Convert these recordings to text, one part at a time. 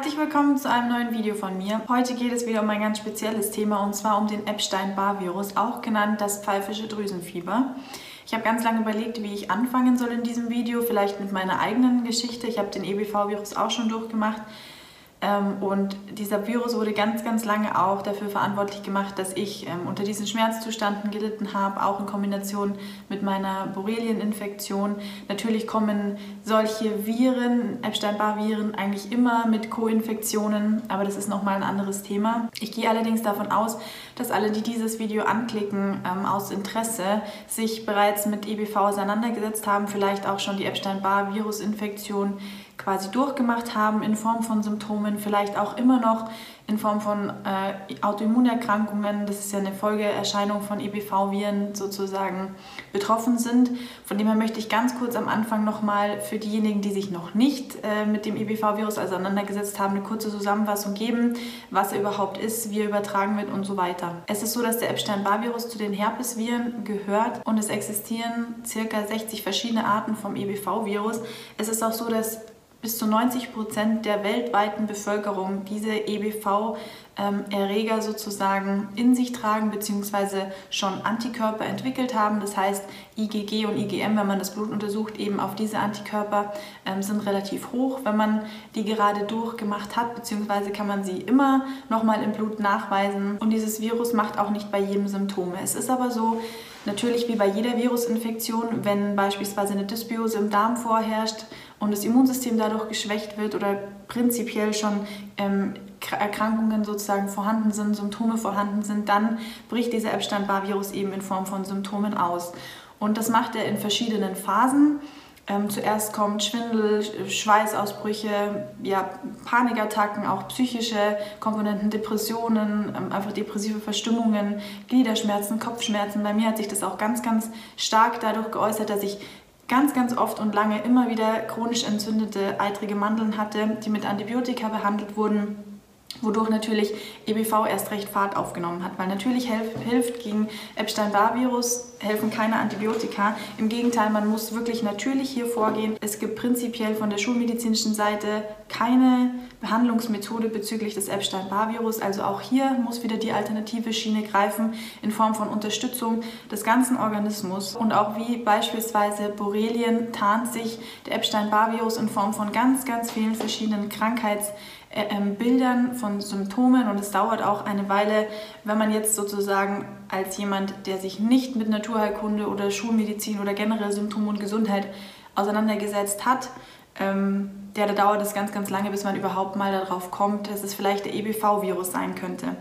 Herzlich willkommen zu einem neuen Video von mir. Heute geht es wieder um ein ganz spezielles Thema und zwar um den Epstein-Barr-Virus, auch genannt das pfeifische Drüsenfieber. Ich habe ganz lange überlegt, wie ich anfangen soll in diesem Video, vielleicht mit meiner eigenen Geschichte. Ich habe den EBV-Virus auch schon durchgemacht. Ähm, und dieser Virus wurde ganz, ganz lange auch dafür verantwortlich gemacht, dass ich ähm, unter diesen Schmerzzuständen gelitten habe, auch in Kombination mit meiner Borrelieninfektion. Natürlich kommen solche Viren, Epstein-Barr-Viren, eigentlich immer mit Co-Infektionen, aber das ist nochmal ein anderes Thema. Ich gehe allerdings davon aus, dass alle, die dieses Video anklicken, ähm, aus Interesse sich bereits mit EBV auseinandergesetzt haben, vielleicht auch schon die Epstein-Barr-Virusinfektion quasi durchgemacht haben in Form von Symptomen, vielleicht auch immer noch in Form von äh, Autoimmunerkrankungen, das ist ja eine Folgeerscheinung von EBV-Viren sozusagen betroffen sind. Von dem her möchte ich ganz kurz am Anfang nochmal für diejenigen, die sich noch nicht äh, mit dem EBV-Virus auseinandergesetzt haben, eine kurze Zusammenfassung geben, was er überhaupt ist, wie er übertragen wird und so weiter. Es ist so, dass der Epstein-Barr-Virus zu den Herpesviren gehört und es existieren circa 60 verschiedene Arten vom EBV-Virus. Es ist auch so, dass bis zu 90 Prozent der weltweiten Bevölkerung diese EBV-Erreger sozusagen in sich tragen bzw. schon Antikörper entwickelt haben. Das heißt, IgG und IgM, wenn man das Blut untersucht, eben auf diese Antikörper ähm, sind relativ hoch. Wenn man die gerade durchgemacht hat, beziehungsweise kann man sie immer nochmal im Blut nachweisen. Und dieses Virus macht auch nicht bei jedem Symptome. Es ist aber so, Natürlich wie bei jeder Virusinfektion, wenn beispielsweise eine Dysbiose im Darm vorherrscht und das Immunsystem dadurch geschwächt wird oder prinzipiell schon ähm, Erkrankungen sozusagen vorhanden sind, Symptome vorhanden sind, dann bricht dieser Epstein-Barr-Virus eben in Form von Symptomen aus. Und das macht er in verschiedenen Phasen. Ähm, zuerst kommt Schwindel, Schweißausbrüche, ja, Panikattacken, auch psychische Komponenten, Depressionen, ähm, einfach depressive Verstimmungen, Gliederschmerzen, Kopfschmerzen. Bei mir hat sich das auch ganz, ganz stark dadurch geäußert, dass ich ganz, ganz oft und lange immer wieder chronisch entzündete eitrige Mandeln hatte, die mit Antibiotika behandelt wurden wodurch natürlich EBV erst recht Fahrt aufgenommen hat, weil natürlich hilft gegen Epstein-Barr-Virus helfen keine Antibiotika. Im Gegenteil, man muss wirklich natürlich hier vorgehen. Es gibt prinzipiell von der schulmedizinischen Seite keine Behandlungsmethode bezüglich des Epstein-Barr-Virus. Also auch hier muss wieder die alternative Schiene greifen in Form von Unterstützung des ganzen Organismus. Und auch wie beispielsweise Borrelien tarnt sich der Epstein-Barr-Virus in Form von ganz, ganz vielen verschiedenen Krankheitsbildern, von Symptomen. Und es dauert auch eine Weile, wenn man jetzt sozusagen als jemand, der sich nicht mit Naturheilkunde oder Schulmedizin oder generell Symptom und Gesundheit auseinandergesetzt hat, ähm, der, da dauert es ganz, ganz lange, bis man überhaupt mal darauf kommt, dass es vielleicht der EBV-Virus sein könnte.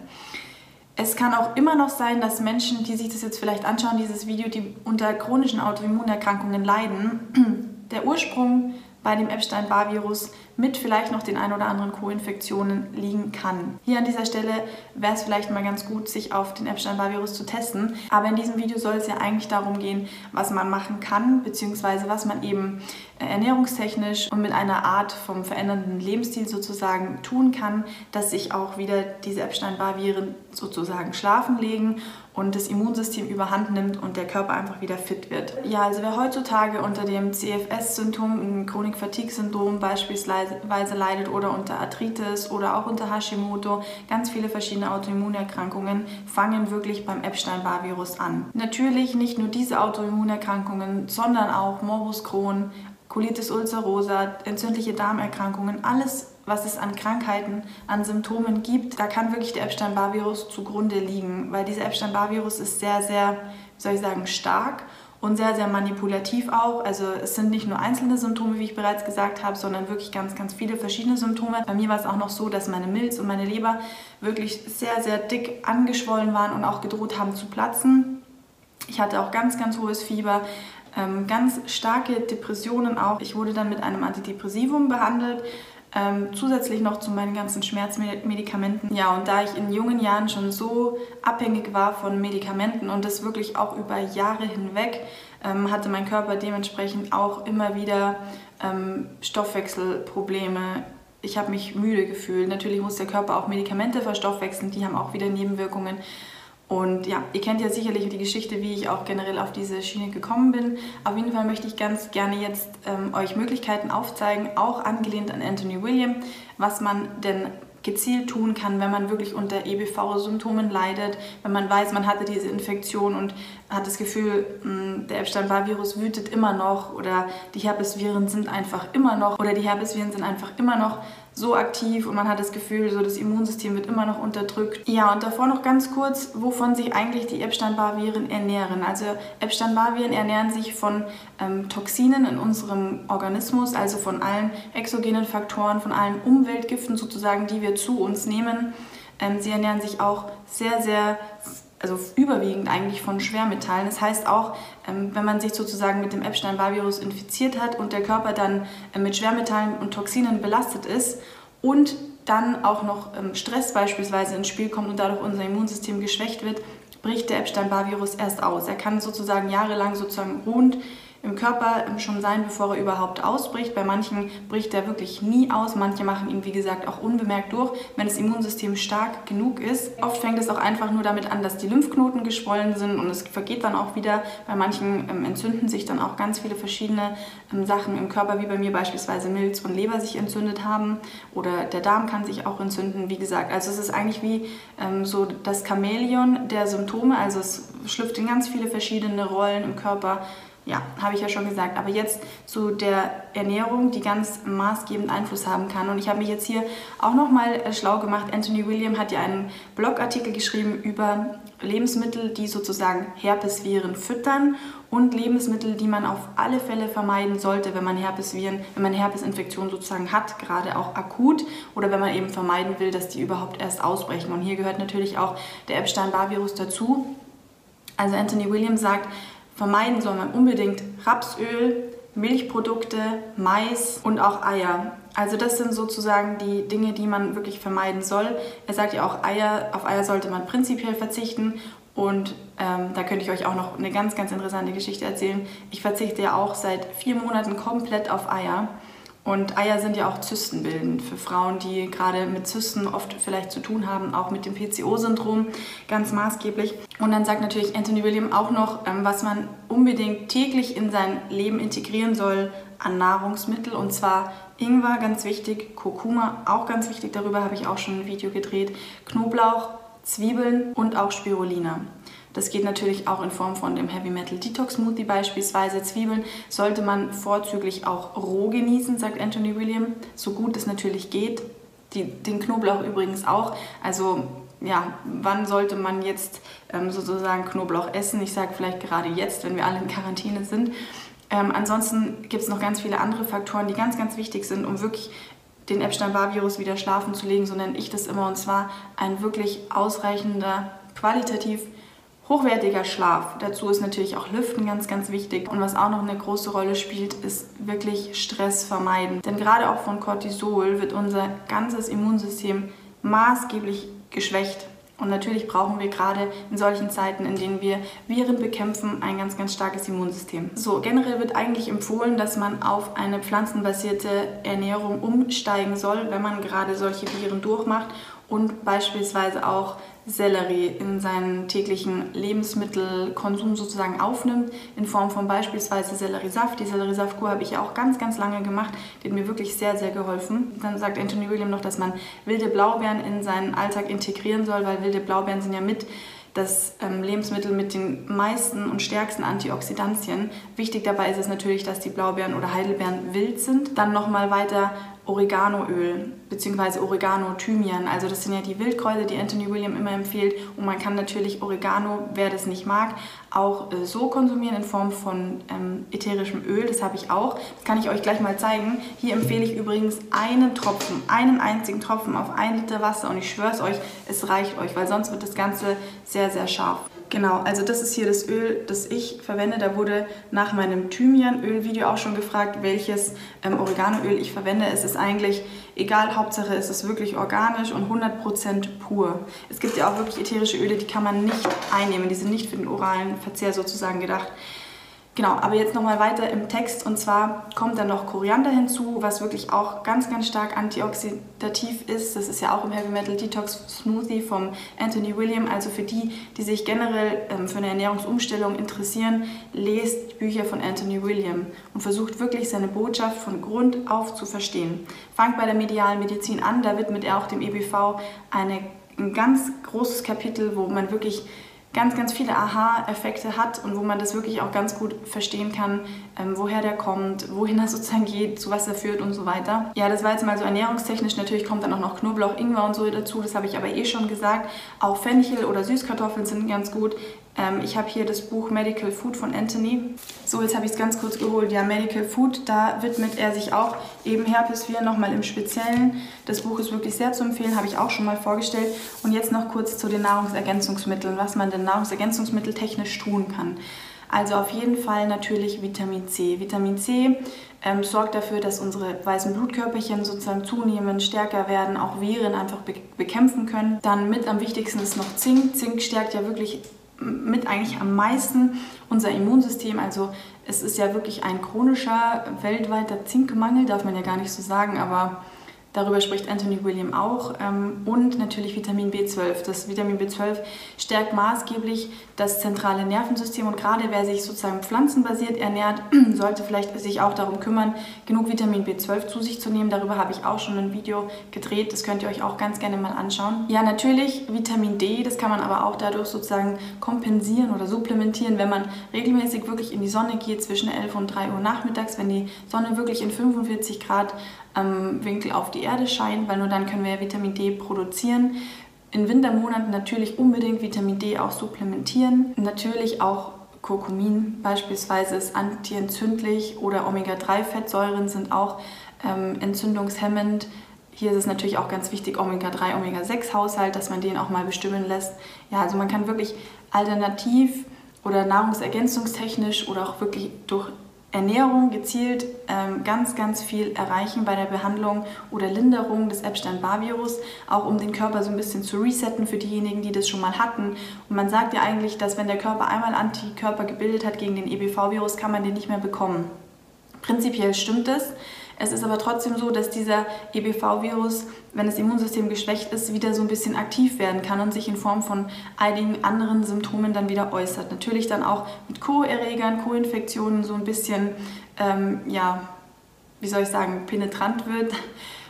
Es kann auch immer noch sein, dass Menschen, die sich das jetzt vielleicht anschauen, dieses Video, die unter chronischen Autoimmunerkrankungen leiden, der Ursprung bei dem Epstein-Barr-Virus mit vielleicht noch den ein oder anderen Co-Infektionen liegen kann. Hier an dieser Stelle wäre es vielleicht mal ganz gut, sich auf den Epstein-Barr-Virus zu testen. Aber in diesem Video soll es ja eigentlich darum gehen, was man machen kann, beziehungsweise was man eben äh, ernährungstechnisch und mit einer Art vom verändernden Lebensstil sozusagen tun kann, dass sich auch wieder diese Epstein-Barr-Viren sozusagen schlafen legen und das Immunsystem überhand nimmt und der Körper einfach wieder fit wird. Ja, also wer heutzutage unter dem CFS-Syndrom, Chronik-Fatigue-Syndrom beispielsweise leidet oder unter Arthritis oder auch unter Hashimoto, ganz viele verschiedene Autoimmunerkrankungen fangen wirklich beim Epstein-Barr-Virus an. Natürlich nicht nur diese Autoimmunerkrankungen, sondern auch Morbus Crohn, Colitis ulcerosa, entzündliche Darmerkrankungen, alles was es an Krankheiten, an Symptomen gibt, da kann wirklich der Epstein-Barr-Virus zugrunde liegen, weil dieser Epstein-Barr-Virus ist sehr, sehr, soll ich sagen, stark und sehr, sehr manipulativ auch. Also es sind nicht nur einzelne Symptome, wie ich bereits gesagt habe, sondern wirklich ganz, ganz viele verschiedene Symptome. Bei mir war es auch noch so, dass meine Milz und meine Leber wirklich sehr, sehr dick angeschwollen waren und auch gedroht haben zu platzen. Ich hatte auch ganz, ganz hohes Fieber, ähm, ganz starke Depressionen auch. Ich wurde dann mit einem Antidepressivum behandelt, ähm, zusätzlich noch zu meinen ganzen Schmerzmedikamenten. Ja, und da ich in jungen Jahren schon so abhängig war von Medikamenten und das wirklich auch über Jahre hinweg, ähm, hatte mein Körper dementsprechend auch immer wieder ähm, Stoffwechselprobleme. Ich habe mich müde gefühlt. Natürlich muss der Körper auch Medikamente verstoffwechseln, die haben auch wieder Nebenwirkungen. Und ja, ihr kennt ja sicherlich die Geschichte, wie ich auch generell auf diese Schiene gekommen bin. Auf jeden Fall möchte ich ganz gerne jetzt ähm, euch Möglichkeiten aufzeigen, auch angelehnt an Anthony William, was man denn gezielt tun kann, wenn man wirklich unter EBV-Symptomen leidet, wenn man weiß, man hatte diese Infektion und hat das Gefühl, hm, der Epstein-Barr-Virus wütet immer noch oder die Herpesviren sind einfach immer noch oder die Herpesviren sind einfach immer noch so aktiv und man hat das Gefühl, so das Immunsystem wird immer noch unterdrückt. Ja, und davor noch ganz kurz, wovon sich eigentlich die Epstein-Barr-Viren ernähren. Also Epstein-Barr-Viren ernähren sich von ähm, Toxinen in unserem Organismus, also von allen exogenen Faktoren, von allen Umweltgiften sozusagen, die wir zu uns nehmen. Ähm, sie ernähren sich auch sehr, sehr also überwiegend eigentlich von Schwermetallen. Das heißt auch, ähm, wenn man sich sozusagen mit dem Epstein-Barr-Virus infiziert hat und der Körper dann äh, mit Schwermetallen und Toxinen belastet ist und dann auch noch ähm, Stress beispielsweise ins Spiel kommt und dadurch unser Immunsystem geschwächt wird, bricht der Epstein-Barr-Virus erst aus. Er kann sozusagen jahrelang sozusagen ruhend im Körper schon sein, bevor er überhaupt ausbricht. Bei manchen bricht er wirklich nie aus. Manche machen ihn, wie gesagt, auch unbemerkt durch, wenn das Immunsystem stark genug ist. Oft fängt es auch einfach nur damit an, dass die Lymphknoten geschwollen sind und es vergeht dann auch wieder. Bei manchen ähm, entzünden sich dann auch ganz viele verschiedene ähm, Sachen im Körper, wie bei mir beispielsweise Milz und Leber sich entzündet haben oder der Darm kann sich auch entzünden, wie gesagt. Also es ist eigentlich wie ähm, so das Chamäleon der Symptome, also es schlüpft in ganz viele verschiedene Rollen im Körper ja, habe ich ja schon gesagt. Aber jetzt zu der Ernährung, die ganz maßgebend Einfluss haben kann. Und ich habe mich jetzt hier auch nochmal äh, schlau gemacht. Anthony William hat ja einen Blogartikel geschrieben über Lebensmittel, die sozusagen Herpesviren füttern und Lebensmittel, die man auf alle Fälle vermeiden sollte, wenn man Herpesviren, wenn man Herpesinfektion sozusagen hat, gerade auch akut oder wenn man eben vermeiden will, dass die überhaupt erst ausbrechen. Und hier gehört natürlich auch der Epstein-Barr-Virus dazu. Also Anthony William sagt, Vermeiden soll man unbedingt Rapsöl, Milchprodukte, Mais und auch Eier. Also das sind sozusagen die Dinge, die man wirklich vermeiden soll. Er sagt ja auch, Eier, auf Eier sollte man prinzipiell verzichten. Und ähm, da könnte ich euch auch noch eine ganz, ganz interessante Geschichte erzählen. Ich verzichte ja auch seit vier Monaten komplett auf Eier. Und Eier sind ja auch zystenbildend für Frauen, die gerade mit Zysten oft vielleicht zu tun haben, auch mit dem PCO-Syndrom ganz maßgeblich. Und dann sagt natürlich Anthony William auch noch, ähm, was man unbedingt täglich in sein Leben integrieren soll an Nahrungsmittel. Und zwar Ingwer, ganz wichtig, Kurkuma, auch ganz wichtig, darüber habe ich auch schon ein Video gedreht, Knoblauch, Zwiebeln und auch Spirulina. Das geht natürlich auch in Form von dem Heavy Metal Detox Smoothie beispielsweise. Zwiebeln sollte man vorzüglich auch roh genießen, sagt Anthony William, so gut es natürlich geht. Die, den Knoblauch übrigens auch. Also ja, wann sollte man jetzt ähm, sozusagen Knoblauch essen? Ich sage vielleicht gerade jetzt, wenn wir alle in Quarantäne sind. Ähm, ansonsten gibt es noch ganz viele andere Faktoren, die ganz, ganz wichtig sind, um wirklich den Epstein-Barr-Virus wieder schlafen zu legen, so nenne ich das immer. Und zwar ein wirklich ausreichender, qualitativ hochwertiger Schlaf. Dazu ist natürlich auch Lüften ganz, ganz wichtig. Und was auch noch eine große Rolle spielt, ist wirklich Stress vermeiden. Denn gerade auch von Cortisol wird unser ganzes Immunsystem maßgeblich geschwächt. Und natürlich brauchen wir gerade in solchen Zeiten, in denen wir Viren bekämpfen, ein ganz, ganz starkes Immunsystem. So, generell wird eigentlich empfohlen, dass man auf eine pflanzenbasierte Ernährung umsteigen soll, wenn man gerade solche Viren durchmacht und beispielsweise auch Sellerie in seinen täglichen Lebensmittelkonsum sozusagen aufnimmt, in Form von beispielsweise Selleriesaft. Die Selleriesaftkur habe ich auch ganz, ganz lange gemacht. Die hat mir wirklich sehr, sehr geholfen. Dann sagt Anthony William noch, dass man wilde Blaubeeren in seinen Alltag integrieren soll, weil wilde Blaubeeren sind ja mit das ähm, Lebensmittel mit den meisten und stärksten Antioxidantien. Wichtig dabei ist es natürlich, dass die Blaubeeren oder Heidelbeeren wild sind. Dann nochmal weiter Oreganoöl bzw. Oregano-Thymian. Also das sind ja die Wildkräuter, die Anthony William immer empfiehlt. Und man kann natürlich Oregano, wer das nicht mag, auch äh, so konsumieren in Form von ähm, ätherischem Öl. Das habe ich auch. Das kann ich euch gleich mal zeigen. Hier empfehle ich übrigens einen Tropfen, einen einzigen Tropfen auf ein Liter Wasser. Und ich schwöre es euch, es reicht euch, weil sonst wird das Ganze sehr, sehr scharf. Genau, also das ist hier das Öl, das ich verwende. Da wurde nach meinem Thymianöl-Video auch schon gefragt, welches ähm, Oreganoöl ich verwende. Es ist eigentlich egal, Hauptsache es ist wirklich organisch und 100% pur. Es gibt ja auch wirklich ätherische Öle, die kann man nicht einnehmen. Die sind nicht für den oralen Verzehr sozusagen gedacht. Genau, aber jetzt nochmal weiter im Text und zwar kommt dann noch Koriander hinzu, was wirklich auch ganz, ganz stark antioxidativ ist. Das ist ja auch im Heavy Metal Detox Smoothie vom Anthony William. Also für die, die sich generell ähm, für eine Ernährungsumstellung interessieren, lest Bücher von Anthony William und versucht wirklich seine Botschaft von Grund auf zu verstehen. Fangt bei der medialen Medizin an, da widmet er auch dem EBV eine, ein ganz großes Kapitel, wo man wirklich ganz, ganz viele Aha-Effekte hat und wo man das wirklich auch ganz gut verstehen kann, ähm, woher der kommt, wohin er sozusagen geht, zu was er führt und so weiter. Ja, das war jetzt mal so ernährungstechnisch. Natürlich kommt dann auch noch Knoblauch, Ingwer und so dazu. Das habe ich aber eh schon gesagt. Auch Fenchel oder Süßkartoffeln sind ganz gut. Ähm, ich habe hier das Buch Medical Food von Anthony. So, jetzt habe ich es ganz kurz geholt. Ja, Medical Food, da widmet er sich auch eben Herpesviren nochmal im Speziellen. Das Buch ist wirklich sehr zu empfehlen, habe ich auch schon mal vorgestellt. Und jetzt noch kurz zu den Nahrungsergänzungsmitteln, was man denn Nahrungsergänzungsmittel technisch tun kann. Also auf jeden Fall natürlich Vitamin C. Vitamin C ähm, sorgt dafür, dass unsere weißen Blutkörperchen sozusagen zunehmen, stärker werden, auch Viren einfach be bekämpfen können. Dann mit am wichtigsten ist noch Zink. Zink stärkt ja wirklich mit eigentlich am meisten unser Immunsystem. Also es ist ja wirklich ein chronischer weltweiter Zinkmangel, darf man ja gar nicht so sagen, aber Darüber spricht Anthony William auch. Ähm, und natürlich Vitamin B12. Das Vitamin B12 stärkt maßgeblich das zentrale Nervensystem und gerade wer sich sozusagen pflanzenbasiert ernährt, sollte vielleicht sich auch darum kümmern, genug Vitamin B12 zu sich zu nehmen. Darüber habe ich auch schon ein Video gedreht. Das könnt ihr euch auch ganz gerne mal anschauen. Ja, natürlich Vitamin D. Das kann man aber auch dadurch sozusagen kompensieren oder supplementieren, wenn man regelmäßig wirklich in die Sonne geht zwischen 11 und 3 Uhr nachmittags, wenn die Sonne wirklich in 45 Grad am Winkel auf die Erde scheint, weil nur dann können wir Vitamin D produzieren. In Wintermonaten natürlich unbedingt Vitamin D auch supplementieren. Natürlich auch Kurkumin beispielsweise ist antientzündlich oder Omega-3-Fettsäuren sind auch ähm, entzündungshemmend. Hier ist es natürlich auch ganz wichtig, Omega-3, Omega-6-Haushalt, dass man den auch mal bestimmen lässt. Ja, also man kann wirklich alternativ oder nahrungsergänzungstechnisch oder auch wirklich durch Ernährung gezielt ähm, ganz, ganz viel erreichen bei der Behandlung oder Linderung des Epstein-Barr-Virus, auch um den Körper so ein bisschen zu resetten für diejenigen, die das schon mal hatten. Und man sagt ja eigentlich, dass wenn der Körper einmal Antikörper gebildet hat gegen den EBV-Virus, kann man den nicht mehr bekommen. Prinzipiell stimmt es. Es ist aber trotzdem so, dass dieser EBV-Virus, wenn das Immunsystem geschwächt ist, wieder so ein bisschen aktiv werden kann und sich in Form von einigen anderen Symptomen dann wieder äußert. Natürlich dann auch mit Co-Erregern, Co-Infektionen so ein bisschen, ähm, ja, wie soll ich sagen, penetrant wird.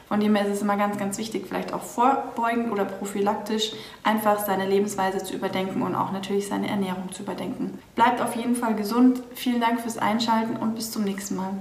Von dem her ist es immer ganz, ganz wichtig, vielleicht auch vorbeugend oder prophylaktisch einfach seine Lebensweise zu überdenken und auch natürlich seine Ernährung zu überdenken. Bleibt auf jeden Fall gesund. Vielen Dank fürs Einschalten und bis zum nächsten Mal.